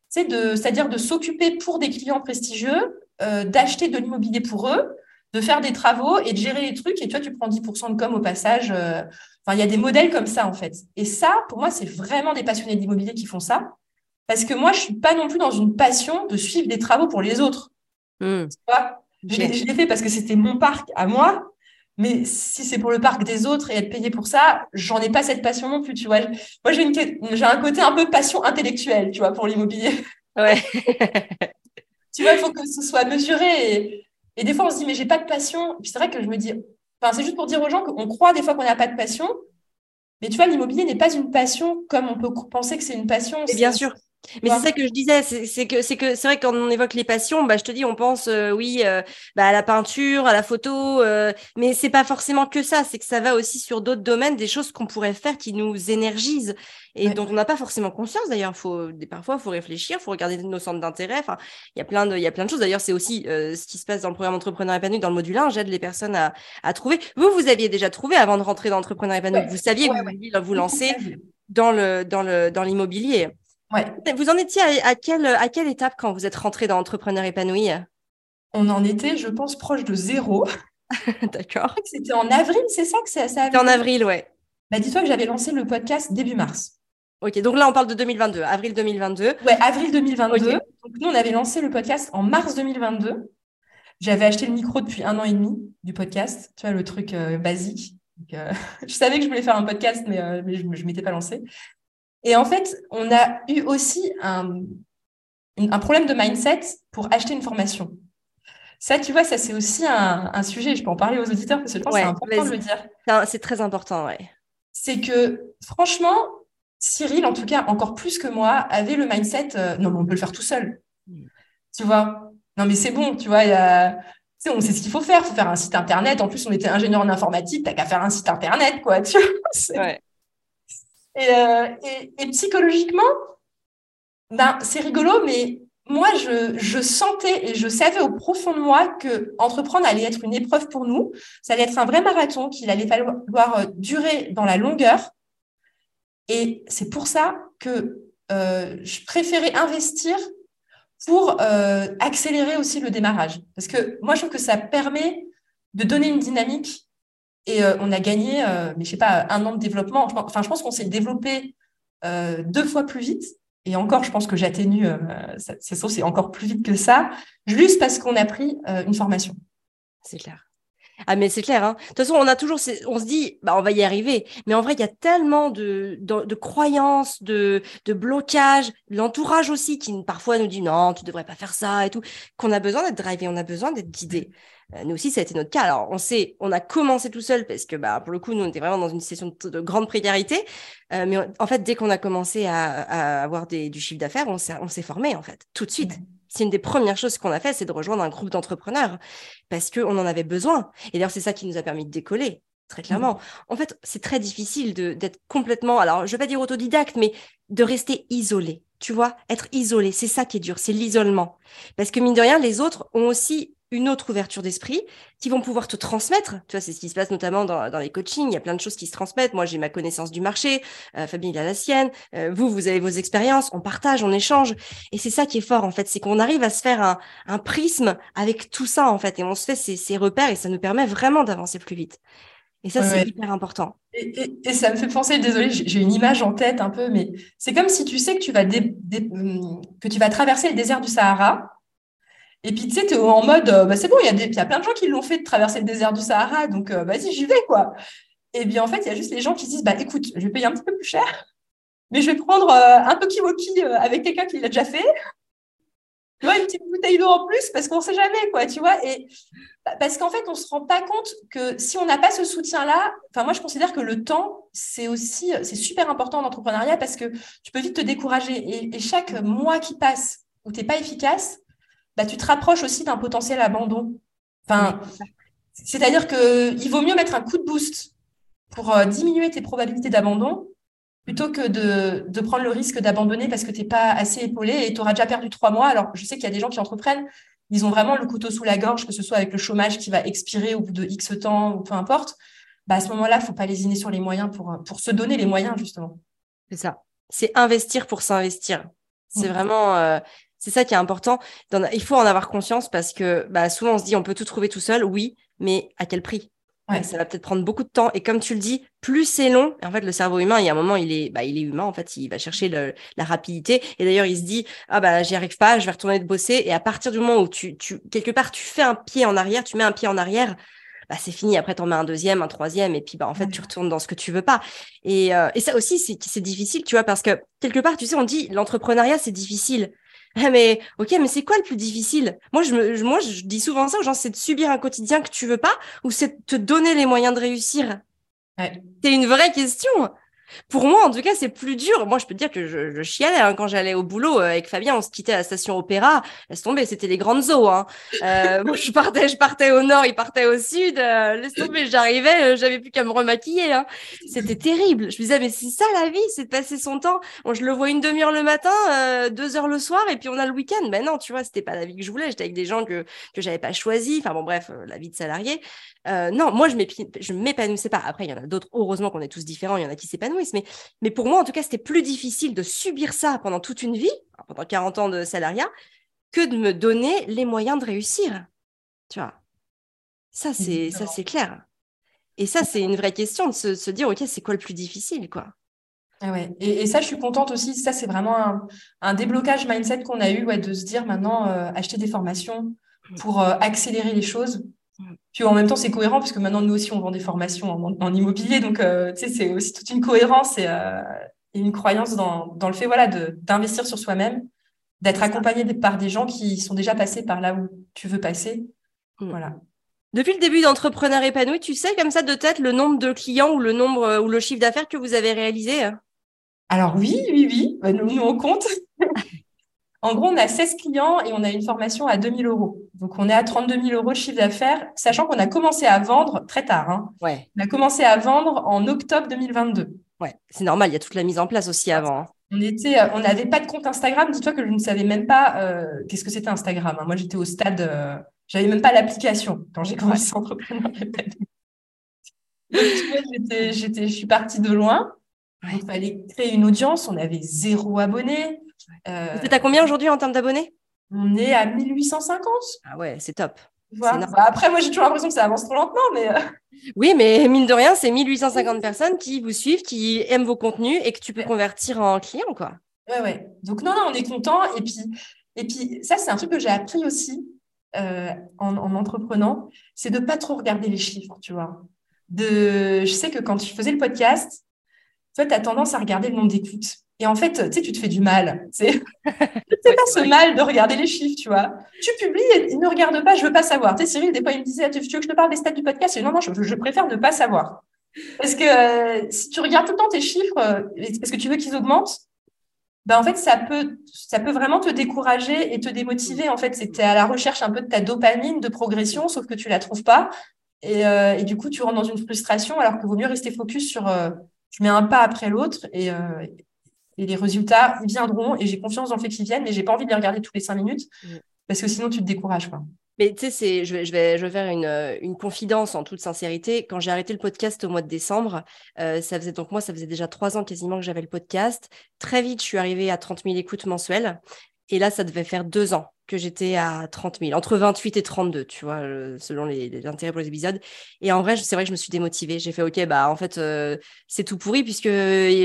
C'est de, c'est-à-dire de s'occuper pour des clients prestigieux, euh, d'acheter de l'immobilier pour eux, de faire des travaux et de gérer les trucs. Et tu vois, tu prends 10% de com au passage. Euh, enfin, il y a des modèles comme ça, en fait. Et ça, pour moi, c'est vraiment des passionnés d'immobilier qui font ça. Parce que moi, je suis pas non plus dans une passion de suivre des travaux pour les autres. Hmm. je l'ai fait parce que c'était mon parc à moi. Mais si c'est pour le parc des autres et être payé pour ça, j'en ai pas cette passion non plus, tu vois. Moi, j'ai, j'ai un côté un peu passion intellectuelle, tu vois, pour l'immobilier. Ouais. tu vois, il faut que ce soit mesuré. Et, des fois, on se dit, mais j'ai pas de passion. puis c'est vrai que je me dis, enfin, c'est juste pour dire aux gens qu'on croit des fois qu'on n'a pas de passion. Mais tu vois, l'immobilier n'est pas une passion comme on peut penser que c'est une passion. bien sûr Mais c'est ça que je disais, c'est que c'est que c'est vrai que quand on évoque les passions, bah je te dis, on pense euh, oui euh, bah, à la peinture, à la photo, euh, mais c'est pas forcément que ça. C'est que ça va aussi sur d'autres domaines, des choses qu'on pourrait faire qui nous énergisent et dont on n'a pas forcément conscience. D'ailleurs, faut parfois faut réfléchir, faut regarder nos centres d'intérêt. Enfin, il y a plein de il y a plein de choses. D'ailleurs, c'est aussi ce qui se passe dans le programme Entrepreneur épanoui dans le module 1. J'aide les personnes à, à trouver. Vous, vous aviez déjà trouvé avant de rentrer dans Entrepreneur épanoui. Vous saviez que vous vouliez vous lancer dans le dans le dans l'immobilier. Vous en étiez à, quelle, à quelle étape quand vous êtes rentré dans Entrepreneur épanoui? On en était, je pense, proche de zéro. D'accord. C'était en avril, c'est ça que ça, ça C'était en avril, ouais. Bah, dis-toi que j'avais lancé le podcast début mars. Ok, donc là, on parle de 2022, avril 2022. Ouais, avril 2022. Donc, nous, on avait lancé le podcast en mars 2022. J'avais acheté le micro depuis un an et demi du podcast, tu vois, le truc euh, basique. Euh, je savais que je voulais faire un podcast, mais, euh, je ne m'étais pas lancée. Et en fait, on a eu aussi un, un problème de mindset pour acheter une formation. Ça, tu vois, ça c'est aussi un, sujet, je peux en parler aux auditeurs parce que je pense que c'est important de le dire. C'est très important, ouais. C'est que franchement, Cyril, en tout cas, encore plus que moi, avait le mindset euh, non, mais on peut le faire tout seul. Tu vois? Non, mais c'est bon, tu vois, y a... on sait ce qu'il faut faire, il faut faire un site internet. En plus, on était ingénieur en informatique, t'as qu'à faire un site internet, quoi. Tu vois ouais. Euh, et, psychologiquement, ben, c'est rigolo, mais moi, je, sentais et je savais au profond de moi que entreprendre allait être une épreuve pour nous. Ça allait être un vrai marathon, qu'il allait falloir euh, durer dans la longueur. Et c'est pour ça que euh, je préférais investir pour accélérer aussi le démarrage. Parce que moi, je trouve que ça permet de donner une dynamique et euh, on a gagné, euh, mais je sais pas, un an de développement. Enfin, je pense qu'on s'est développé euh, deux fois plus vite. Et encore, je pense que j'atténue, c'est ça, c'est encore plus vite que ça, juste parce qu'on a pris une formation. C'est clair. Ah mais c'est clair. Hein. De toute façon, on a toujours, on se dit, bah on va y arriver. Mais en vrai, il y a tellement de, de, croyances, de, de blocages, l'entourage aussi qui parfois nous dit non, tu devrais pas faire ça et tout, qu'on a besoin d'être drivé, on a besoin d'être guidé. Euh, nous aussi, ça a été notre cas. Alors, on sait, on a commencé tout seul parce que, bah, pour le coup, nous, on était vraiment dans une situation de, grande précarité. Euh, mais en fait, dès qu'on a commencé à, avoir du chiffre d'affaires, on s'est formé, en fait, tout de suite. C'est une des premières choses qu'on a fait, c'est de rejoindre un groupe d'entrepreneurs parce qu'on en avait besoin. Et d'ailleurs, c'est ça qui nous a permis de décoller très clairement. En fait, c'est très difficile d'être complètement, alors je vais pas dire autodidacte, mais de rester isolé. Tu vois, être isolé, c'est ça qui est dur, c'est l'isolement. Parce que mine de rien, les autres ont aussi une autre ouverture d'esprit qui vont pouvoir te transmettre. Tu vois, c'est ce qui se passe notamment dans, les coachings. Il y a plein de choses qui se transmettent. Moi, j'ai ma connaissance du marché. Euh, Fabien, il a la sienne. Euh, vous, vous avez vos expériences. On partage, on échange. Et c'est ça qui est fort, en fait. C'est qu'on arrive à se faire un, prisme avec tout ça, en fait. Et on se fait ces, repères et ça nous permet vraiment d'avancer plus vite. Et ça, c'est hyper important. Et, ça me fait penser, désolé, j'ai une image en tête un peu, mais c'est comme si tu sais que tu vas, que tu vas traverser le désert du Sahara et puis, tu sais, tu es en mode, euh, bah, c'est bon, il y, a y a plein de gens qui l'ont fait de traverser le désert du Sahara, donc euh, vas-y, j'y vais, quoi. Et bien, en fait, il y a juste les gens qui disent, bah écoute, je vais payer un petit peu plus cher, mais je vais prendre euh, un Tokiwoki avec quelqu'un qui l'a déjà fait. Tu vois, une petite bouteille d'eau en plus, parce qu'on ne sait jamais, quoi, tu vois. Et bah, parce qu'en fait, on ne se rend pas compte que si on n'a pas ce soutien-là, enfin, moi, je considère que le temps, c'est aussi, c'est super important en entrepreneuriat parce que tu peux vite te décourager. Et, et chaque mois qui passe où tu n'es pas efficace, bah, tu te rapproches aussi d'un potentiel abandon. Enfin, c'est-à-dire qu'il vaut mieux mettre un coup de boost pour euh, diminuer tes probabilités d'abandon plutôt que de, de prendre le risque d'abandonner parce que tu n'es pas assez épaulé et tu auras déjà perdu trois mois. Alors, je sais qu'il y a des gens qui entreprennent, ils ont vraiment le couteau sous la gorge, que ce soit avec le chômage qui va expirer au bout de X temps ou peu importe. Bah, à ce moment-là, il ne faut pas lésiner sur les moyens pour, pour se donner les moyens, justement. C'est ça. C'est investir pour s'investir. C'est mmh. vraiment, euh, c'est ça qui est important. Il faut en avoir conscience parce que bah, souvent on se dit on peut tout trouver tout seul, oui, mais à quel prix? Ça va peut-être prendre beaucoup de temps. Et comme tu le dis, plus c'est long, en fait, le cerveau humain, il y a un moment, il est, bah, il est humain, en fait, il va chercher la rapidité. Et d'ailleurs, il se dit, ah bah, j'y arrive pas, je vais retourner de bosser. Et à partir du moment où tu, tu, quelque part, tu fais un pied en arrière, tu mets un pied en arrière, bah, c'est fini. Après, tu en mets un deuxième, un troisième, et puis bah, en fait, tu retournes dans ce que tu veux pas. Et, euh, et ça aussi, c'est difficile, tu vois, parce que quelque part, tu sais, on dit l'entrepreneuriat, c'est difficile. Ah, mais ok, mais c'est quoi le plus difficile? Moi, je me, moi, je dis souvent ça aux gens, c'est de subir un quotidien que tu veux pas, ou c'est de te donner les moyens de réussir? C'est une vraie question. Pour moi, en tout cas, c'est plus dur. Moi, je peux te dire que je, chialais hein, quand j'allais au boulot euh, avec Fabien. On se quittait à la station Opéra. Laisse tomber, c'était les grandes eaux. Hein. Euh, moi, je partais, au nord, il partait au sud. Euh, laisse tomber, j'arrivais, j'avais plus qu'à me remaquiller. Hein. C'était terrible. Je me disais, mais c'est ça la vie, c'est de passer son temps. Bon, je le vois une demi-heure le matin, deux heures le soir, et puis on a le week-end. Ben non, tu vois, c'était pas la vie que je voulais. J'étais avec des gens que que j'avais pas choisi. Enfin bon, bref, la vie de salarié. non, moi, je m'épanouissais pas. Après, il y en a d'autres. Heureusement qu'on est tous différents. Il y en a qui s'épanouissent, mais mais pour moi, en tout cas, c'était plus difficile de subir ça pendant toute une vie, pendant 40 ans de salariat, que de me donner les moyens de réussir. Tu vois, ça, c'est, ça, c'est clair. Et ça, c'est une vraie question de se, dire, OK, c'est quoi le plus difficile, quoi? Ah ouais. et, ça, je suis contente aussi. Ça, c'est vraiment un, déblocage mindset qu'on a eu, ouais, de se dire maintenant, euh, acheter des formations pour euh, accélérer les choses. Puis en même temps, c'est cohérent parce que maintenant, nous aussi, on vend des formations en, immobilier. Donc, euh, tu sais, c'est aussi toute une cohérence et, une croyance dans, le fait voilà, d'investir sur soi-même, d'être accompagné par des gens qui sont déjà passés par là où tu veux passer. Mmh. Voilà. Depuis le début d'entrepreneur épanoui, tu sais comme ça de tête le nombre de clients ou le nombre euh, ou le chiffre d'affaires que vous avez réalisé hein Alors oui, oui, oui. Bah, nous, nous, on compte. en gros, on a 16 clients et on a une formation à 2000 euros. Donc, on est à 32 000 euros de chiffre d'affaires, sachant qu'on a commencé à vendre très tard. Hein. Ouais. On a commencé à vendre en octobre 2022. Ouais, c'est normal, il y a toute la mise en place aussi avant. Hein. On était, euh, on n'avait pas de compte Instagram. Dis-toi que je ne savais même pas euh, qu'est-ce que c'était Instagram. Hein. Moi, j'étais au stade, euh, j'avais même pas l'application quand j'ai commencé à entreprendre. j'étais, j'étais, je suis partie de loin. Il fallait créer une audience. On avait zéro abonné. Euh, Vous êtes à combien aujourd'hui en termes d'abonnés? On est à 1850. Ah ouais, c'est top. Bah, après, moi, j'ai toujours l'impression que ça avance trop lentement, mais. Euh. Oui, mais mine de rien, c'est 1850 personnes qui vous suivent, qui aiment vos contenus et que tu peux convertir en clients, quoi. Ouais, ouais. Donc, non, non, on est content. Et puis, et puis ça, c'est un truc que j'ai appris aussi euh, en, en, entreprenant, c'est de pas trop regarder les chiffres, tu vois. De... Je sais que quand tu faisais le podcast, toi, tu as tendance à regarder le nombre d'écoutes. Et en fait, tu sais, tu te fais du mal. C'est pas ce mal de regarder les chiffres, tu vois. Tu publies et ne regarde pas, je veux pas savoir. Tu sais, Cyril, des fois, il me disait, tu veux que je te parle des stats du podcast? Et non, non, je, préfère ne pas savoir. Parce que euh, si tu regardes tout le temps tes chiffres, euh, parce que tu veux qu'ils augmentent, ben en fait, ça peut, ça peut vraiment te décourager et te démotiver. En fait, c'était à la recherche un peu de ta dopamine de progression, sauf que tu la trouves pas. Et, euh, et du coup, tu rentres dans une frustration, alors qu'il vaut mieux rester focus sur je mets un pas après l'autre et, et les résultats, viendront et j'ai confiance dans le fait qu'ils viennent, mais j'ai pas envie de les regarder toutes les cinq minutes parce que sinon tu te décourages. Quoi. Mais tu sais, je vais, je, vais, je vais faire une, euh, une, confidence en toute sincérité. Quand j'ai arrêté le podcast au mois de décembre, euh, ça faisait donc moi, ça faisait déjà trois ans quasiment que j'avais le podcast. Très vite, je suis arrivée à 30 000 écoutes mensuelles. Et là, ça devait faire deux ans que j'étais à 30 000, entre 28 et 32, tu vois, euh, selon l'intérêt pour les épisodes. Et en vrai, c'est vrai que je me suis démotivée. J'ai fait, OK, bah en fait, euh, c'est tout pourri puisque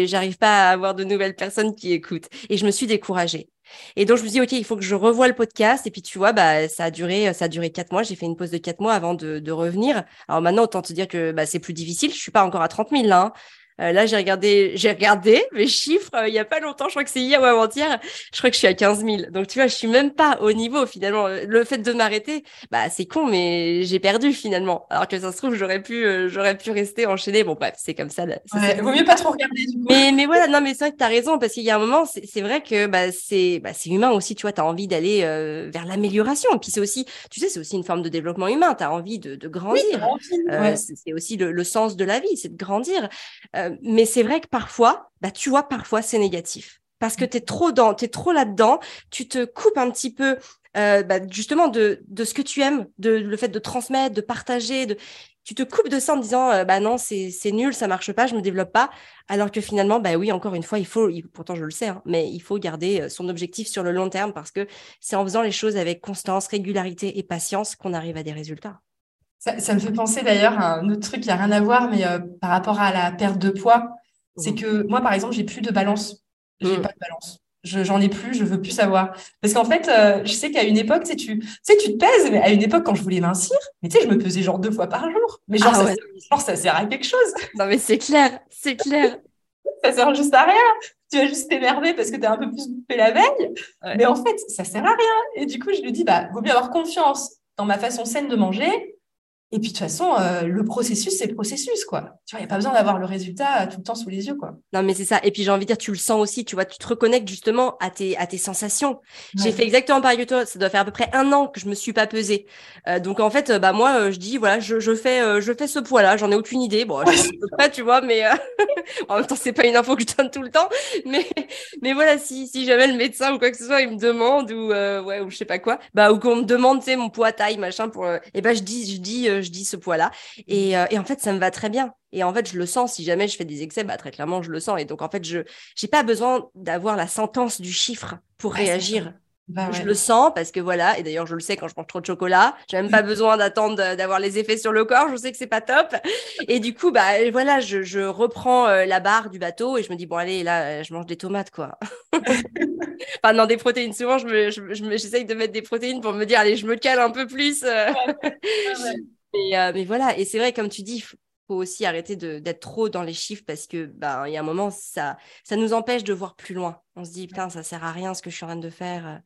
j'arrive pas à avoir de nouvelles personnes qui écoutent. Et je me suis découragée. Et donc, je me dis, OK, il faut que je revoie le podcast. Et puis, tu vois, bah, ça a duré, ça a duré quatre mois. J'ai fait une pause de quatre mois avant de, de revenir. Alors maintenant, autant te dire que bah, c'est plus difficile. Je suis pas encore à 30 000 là. Hein. Euh, là, j'ai regardé, j'ai regardé mes chiffres euh, il y a pas longtemps. Je crois que c'est hier ou avant-hier. Je crois que je suis à 15 000. Donc, tu vois, je suis même pas au niveau finalement. Le fait de m'arrêter, bah, c'est con, mais j'ai perdu finalement. Alors que ça se trouve, j'aurais pu, euh, j'aurais pu rester enchaîné. Bon, bref, c'est comme ça. Il vaut mieux pas trop regarder. Du coup. Mais, mais voilà, non, mais c'est vrai que tu as raison parce qu'il y a un moment, c'est vrai que bah, c'est bah, humain aussi. Tu vois, tu as envie d'aller vers l'amélioration. Et puis, c'est aussi, tu sais, c'est aussi une forme de développement humain. Tu as envie de, de grandir. C'est aussi le, le, sens de la vie, c'est de grandir. Mais c'est vrai que parfois, bah, tu vois, parfois, c'est négatif. Parce que tu es trop dans, es trop là-dedans, tu te coupes un petit peu euh, bah, justement de, de, ce que tu aimes, de le fait de transmettre, de partager, de... tu te coupes de ça en disant euh, bah non c'est nul, ça marche pas, je me développe pas, alors que finalement bah oui encore une fois il faut, pourtant je le sais, hein, mais il faut garder euh, son objectif sur le long terme parce que c'est en faisant les choses avec constance, régularité et patience qu'on arrive à des résultats. Ça, me fait penser d'ailleurs à un autre truc qui n'a rien à voir, mais par rapport à la perte de poids, c'est mmh. que moi, par exemple, j'ai plus de balance. J'ai mmh. pas de balance. J'en ai plus, je veux plus savoir. Parce qu'en fait, euh, je sais qu'à une époque, tu sais, tu, sais, tu te pèses, mais à une époque, quand je voulais mincir, mais tu sais, je me pesais genre deux fois par jour. Mais genre, ah ça, ça sert à quelque chose. Non, mais c'est clair, c'est clair. ça sert juste à rien. Tu vas juste t'énerver parce que tu as un peu plus bouffé la veille. Mais en fait, ça sert à rien. Et du coup, je lui dis, bah, vaut mieux avoir confiance dans ma façon saine de manger Et puis de toute façon, euh, le processus, c'est le processus, quoi. Tu vois, il n'y a pas besoin d'avoir le résultat tout le temps sous les yeux, quoi. Non, mais c'est ça. Et puis j'ai envie de dire, tu le sens aussi, tu vois, tu te reconnectes justement à tes, à tes sensations. J'ai fait exactement pareil que toi. Ça doit faire à peu près un an que je me suis pas pesée. Euh, donc en fait, bah moi, euh, je dis, voilà, je, je fais, je fais ce poids-là. J'en ai aucune idée. Bon, je sais pas, tu vois, mais en même temps, c'est pas une info que je donne tout le temps. Mais, mais voilà, si, si jamais le médecin ou quoi que ce soit, il me demande ou ouais ou je sais pas quoi, bah ou qu'on me demande, tu sais, mon poids, taille, machin, pour, et ben je dis, je dis, je dis ce poids-là. Euh, et, en fait, ça me va très bien. Et en fait, je le sens. Si jamais je fais des excès, bah, très clairement, je le sens. Et donc, en fait, je n'ai pas besoin d'avoir la sentence du chiffre pour réagir. Bah je le sens parce que voilà, et d'ailleurs je le sais quand je mange trop de chocolat, j'ai même pas besoin d'attendre d'avoir les effets sur le corps, je sais que c'est pas top. Et du coup, bah voilà, je, reprends euh, la barre du bateau et je me dis bon allez là, je mange des tomates quoi. enfin non des protéines. Souvent je me, j'essaye de mettre des protéines pour me dire allez je me cale un peu plus. Euh. Euh, mais, voilà, et c'est vrai, comme tu dis, il faut aussi arrêter d'être trop dans les chiffres parce que ben il y a un moment, ça, ça nous empêche de voir plus loin. On se dit, putain, ça sert à rien ce que je suis en train de faire, euh,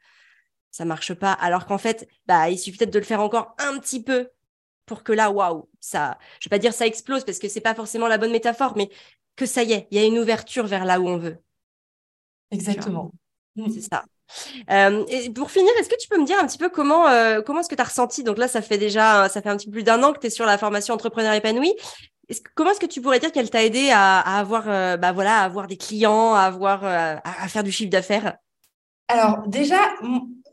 ça marche pas. Alors qu'en fait, bah, il suffit peut-être de le faire encore un petit peu pour que là, waouh, ça, je vais pas dire ça explose parce que c'est pas forcément la bonne métaphore, mais que ça y est, il y a une ouverture vers là où on veut. Exactement. C'est ça. Euh, et pour finir, est-ce que tu peux me dire un petit peu comment, euh, comment est-ce que tu as ressenti? Donc là, ça fait déjà ça fait un petit peu plus d'un an que tu es sur la formation entrepreneur épanoui. Comment est-ce que tu pourrais dire qu'elle t'a aidé à, avoir, euh, bah voilà, à avoir des clients, à, avoir, à, faire du chiffre d'affaires? Alors déjà,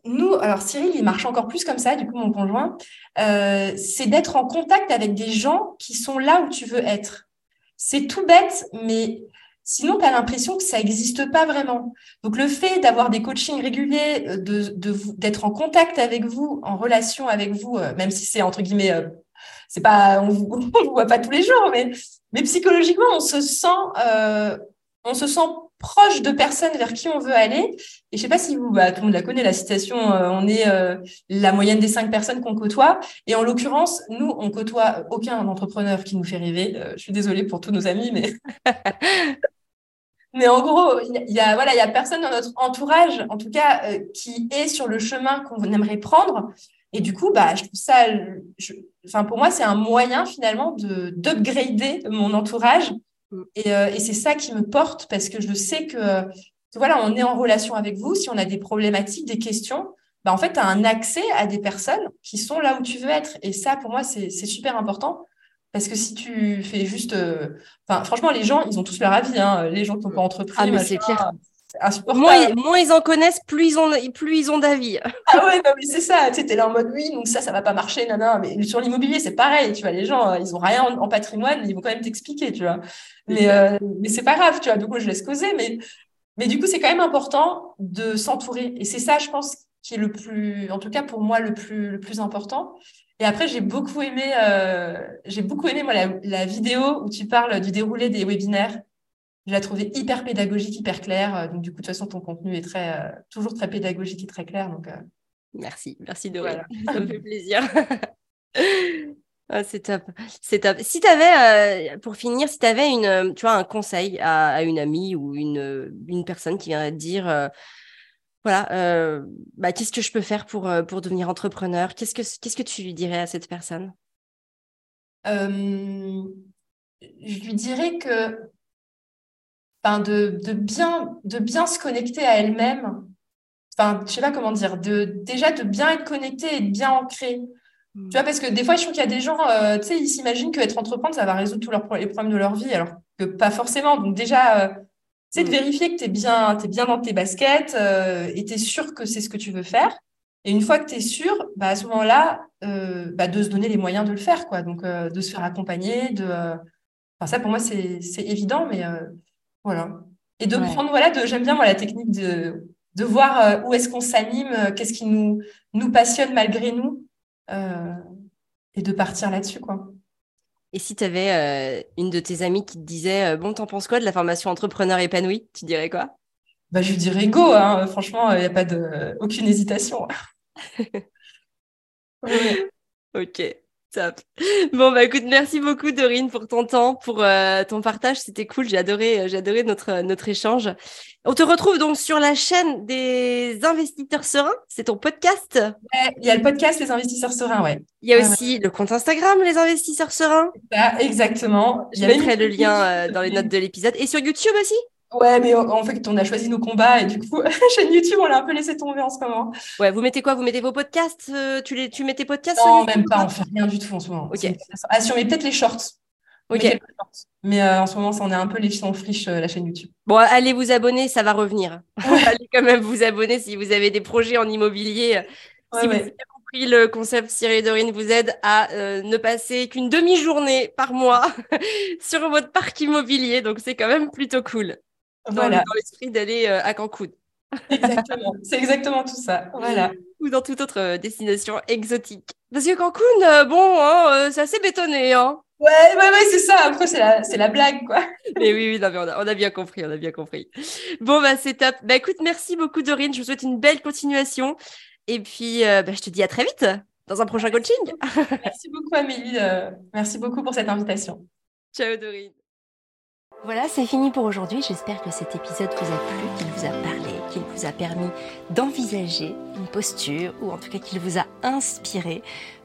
nous, alors Cyril, il marche encore plus comme ça, du coup, mon conjoint, c'est d'être en contact avec des gens qui sont là où tu veux être. C'est tout bête, mais Sinon, tu as l'impression que ça n'existe pas vraiment. Donc, le fait d'avoir des coachings réguliers, euh, d'être en contact avec vous, en relation avec vous, euh, même si c'est entre guillemets, euh, c'est pas, on ne vous voit pas tous les jours, mais, mais psychologiquement, on se sent, on se sent proche de personnes vers qui on veut aller. Et je sais pas si vous, bah, tout le monde la connaît, la citation, on est la moyenne des cinq personnes qu'on côtoie. Et en l'occurrence, nous, on côtoie aucun entrepreneur qui nous fait rêver. je suis désolée pour tous nos amis, mais Mais en gros, il y a, voilà, il y a personne dans notre entourage, en tout cas, euh, qui est sur le chemin qu'on aimerait prendre. Et du coup, bah, je trouve ça, enfin, pour moi, c'est un moyen finalement de d'upgrader mon entourage. Mm. Et, euh, et c'est ça qui me porte parce que je sais que, que, voilà, on est en relation avec vous. Si on a des problématiques, des questions, bah, en fait, tu as un accès à des personnes qui sont là où tu veux être. Et ça, pour moi, c'est super important. Parce que si tu fais juste. Euh, enfin, franchement, les gens, ils ont tous leur avis. Hein. Les gens qui n'ont pas entrepris. Ah, mais c'est clair. Moins, moins, ils en connaissent, plus ils ont, plus ils ont d'avis. Ah ouais, non, mais c'est ça. Tu sais, là en mode oui, donc ça, ça va pas marcher, non, non. Mais sur l'immobilier, c'est pareil. Tu vois, les gens, ils ont rien en, patrimoine, ils vont quand même t'expliquer, tu vois. Mais, euh, mais c'est pas grave, tu vois. Du coup, je laisse causer. Mais, mais du coup, c'est quand même important de s'entourer. Et c'est ça, je pense, qui est le plus, en tout cas pour moi, le plus, le plus important. Et après, j'ai beaucoup aimé, euh, j'ai beaucoup aimé moi, la, vidéo où tu parles du déroulé des webinaires. Je l'ai trouvé hyper pédagogique, hyper claire. Euh, donc, du coup, de toute façon, ton contenu est très, euh, toujours très pédagogique et très clair. Donc, Merci, merci voilà. Ça me fait plaisir. Ah, c'est top, c'est top. Si tu avais, pour finir, si tu avais une, tu vois, un conseil à, à, une amie ou une, une personne qui viendrait te dire voilà, euh, bah, qu'est-ce que je peux faire pour, euh, pour devenir entrepreneur? Qu'est-ce que, qu'est-ce que tu lui dirais à cette personne? Euh, Je lui dirais que de, de, bien, de bien se connecter à elle-même, enfin, je sais pas comment dire, de, déjà de bien être connecté et de bien ancré. Tu vois, parce que des fois, je trouve qu'il y a des gens, tu sais, ils s'imaginent qu'être entrepreneur, ça va résoudre tous leurs, les problèmes de leur vie, alors que pas forcément. Donc déjà, c'est de mm. vérifier que tu es bien, es bien dans tes baskets euh, et tu es sûr que c'est ce que tu veux faire. Et une fois que tu es sûr, bah, à ce moment-là, euh, bah, de se donner les moyens de le faire, quoi. Donc, euh, de se faire accompagner. De, enfin, ça, pour moi, c'est évident, mais voilà. Et de prendre, voilà, de, j'aime bien moi, la technique de, de voir où est-ce qu'on s'anime, qu'est-ce qui nous, nous passionne malgré nous, et de partir là-dessus, quoi. Et si tu avais euh, une de tes amies qui te disait euh, Bon, t'en penses quoi de la formation entrepreneur épanoui? Tu dirais quoi? Bah, Je lui dirais go, hein. franchement, il n'y a pas de... aucune hésitation. ok, Top. Bon, bah écoute, merci beaucoup Dorine pour ton temps, pour euh, ton partage. C'était cool. J'ai adoré, euh, j'ai adoré notre, notre échange. On te retrouve donc sur la chaîne des investisseurs sereins. C'est ton podcast? il y a le podcast Les investisseurs sereins, ouais. Il y a aussi le compte Instagram Les investisseurs sereins. exactement. Je mettrai le lien euh, dans les notes de l'épisode. Et sur YouTube aussi? Ouais, mais en fait, on a choisi nos combats et du coup, chaîne YouTube, on l'a un peu laissé tomber en ce moment. Ouais, vous mettez quoi? Vous mettez vos podcasts euh, tu, les, tu mets tes podcasts Non, même pas, on fait rien du tout en ce moment. Ok. Ah, si on met peut-être les shorts. Ok. Mais euh, en ce moment, ça, on est un peu les en friche, euh, la chaîne YouTube. Bon, allez vous abonner, ça va revenir. allez quand même vous abonner si vous avez des projets en immobilier. si vous avez compris le concept, Cyril Dorine vous aide à ne passer qu'une demi-journée par mois sur votre parc immobilier. Donc, c'est quand même plutôt cool voilà. dans l'esprit d'aller euh, à Cancun. Exactement, c'est exactement tout ça. Voilà. Ou dans toute autre euh, destination exotique. Parce que Cancun, euh, bon, hein, c'est assez bétonné. Hein. Ouais, ouais, ouais, c'est ça. Après, c'est la, c'est la blague, quoi. Mais oui, oui, non, mais on, a, on, a, bien compris, on a bien compris. Bon, bah, c'est top. Bah, écoute, merci beaucoup, Dorine. Je vous souhaite une belle continuation. Et puis, bah, je te dis à très vite dans un prochain coaching. merci beaucoup, Amélie. merci beaucoup pour cette invitation. Ciao, Dorine. Voilà, c'est fini pour aujourd'hui. J'espère que cet épisode vous a plu, qu'il vous a parlé, qu'il vous a permis d'envisager une posture ou en tout cas qu'il vous a inspiré